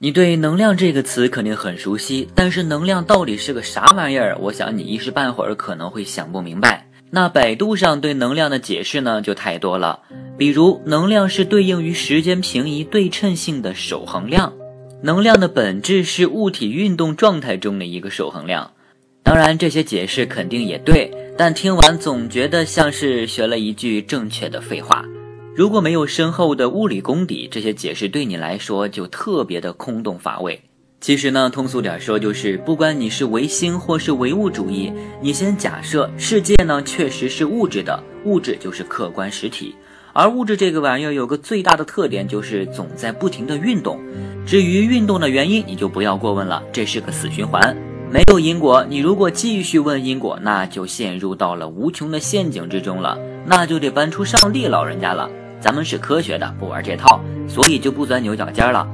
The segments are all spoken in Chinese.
你对“能量”这个词肯定很熟悉，但是能量到底是个啥玩意儿？我想你一时半会儿可能会想不明白。那百度上对能量的解释呢，就太多了。比如，能量是对应于时间平移对称性的守恒量，能量的本质是物体运动状态中的一个守恒量。当然，这些解释肯定也对，但听完总觉得像是学了一句正确的废话。如果没有深厚的物理功底，这些解释对你来说就特别的空洞乏味。其实呢，通俗点说，就是不管你是唯心或是唯物主义，你先假设世界呢确实是物质的，物质就是客观实体，而物质这个玩意儿有个最大的特点，就是总在不停的运动。至于运动的原因，你就不要过问了，这是个死循环，没有因果。你如果继续问因果，那就陷入到了无穷的陷阱之中了，那就得搬出上帝老人家了。咱们是科学的，不玩这套，所以就不钻牛角尖了。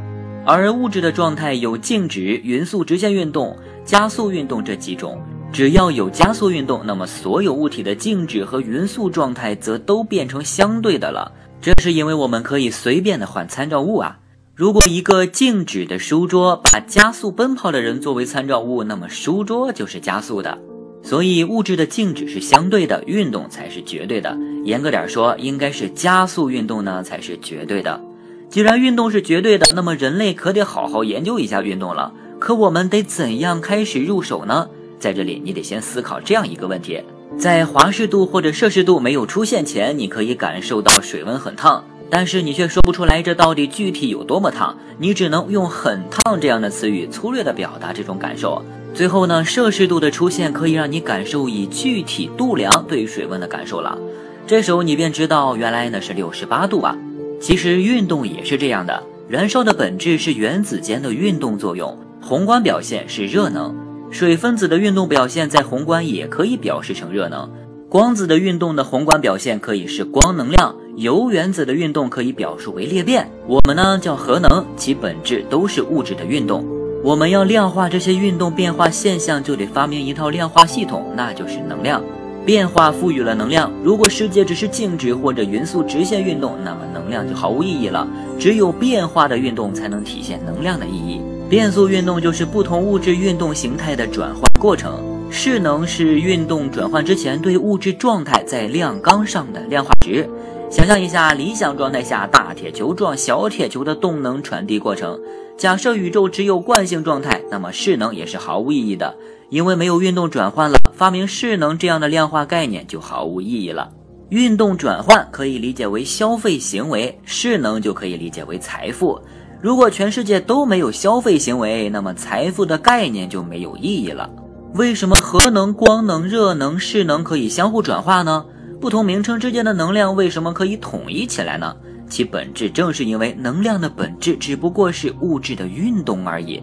而物质的状态有静止、匀速直线运动、加速运动这几种。只要有加速运动，那么所有物体的静止和匀速状态则都变成相对的了。这是因为我们可以随便的换参照物啊。如果一个静止的书桌把加速奔跑的人作为参照物，那么书桌就是加速的。所以物质的静止是相对的，运动才是绝对的。严格点说，应该是加速运动呢才是绝对的。既然运动是绝对的，那么人类可得好好研究一下运动了。可我们得怎样开始入手呢？在这里，你得先思考这样一个问题：在华氏度或者摄氏度没有出现前，你可以感受到水温很烫，但是你却说不出来这到底具体有多么烫，你只能用“很烫”这样的词语粗略地表达这种感受。最后呢，摄氏度的出现可以让你感受以具体度量对水温的感受了。这时候你便知道，原来那是六十八度啊。其实运动也是这样的，燃烧的本质是原子间的运动作用，宏观表现是热能。水分子的运动表现在宏观也可以表示成热能。光子的运动的宏观表现可以是光能量，铀原子的运动可以表述为裂变。我们呢叫核能，其本质都是物质的运动。我们要量化这些运动变化现象，就得发明一套量化系统，那就是能量。变化赋予了能量。如果世界只是静止或者匀速直线运动，那么能量就毫无意义了。只有变化的运动才能体现能量的意义。变速运动就是不同物质运动形态的转换过程。势能是运动转换之前对物质状态在量纲上的量化值。想象一下，理想状态下大铁球撞小铁球的动能传递过程。假设宇宙只有惯性状态，那么势能也是毫无意义的，因为没有运动转换了。发明势能这样的量化概念就毫无意义了。运动转换可以理解为消费行为，势能就可以理解为财富。如果全世界都没有消费行为，那么财富的概念就没有意义了。为什么核能、光能、热能、势能可以相互转化呢？不同名称之间的能量为什么可以统一起来呢？其本质正是因为能量的本质只不过是物质的运动而已，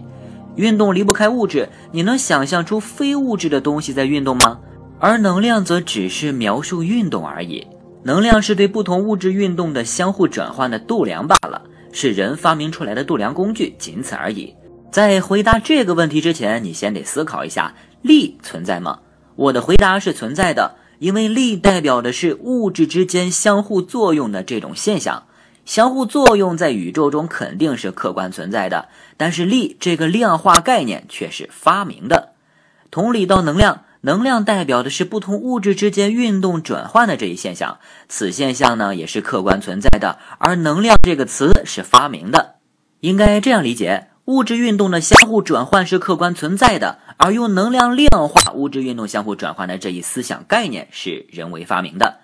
运动离不开物质。你能想象出非物质的东西在运动吗？而能量则只是描述运动而已。能量是对不同物质运动的相互转换的度量罢了，是人发明出来的度量工具，仅此而已。在回答这个问题之前，你先得思考一下：力存在吗？我的回答是存在的。因为力代表的是物质之间相互作用的这种现象，相互作用在宇宙中肯定是客观存在的，但是力这个量化概念却是发明的。同理到能量，能量代表的是不同物质之间运动转换的这一现象，此现象呢也是客观存在的，而能量这个词是发明的，应该这样理解。物质运动的相互转换是客观存在的，而用能量量化物质运动相互转换的这一思想概念是人为发明的。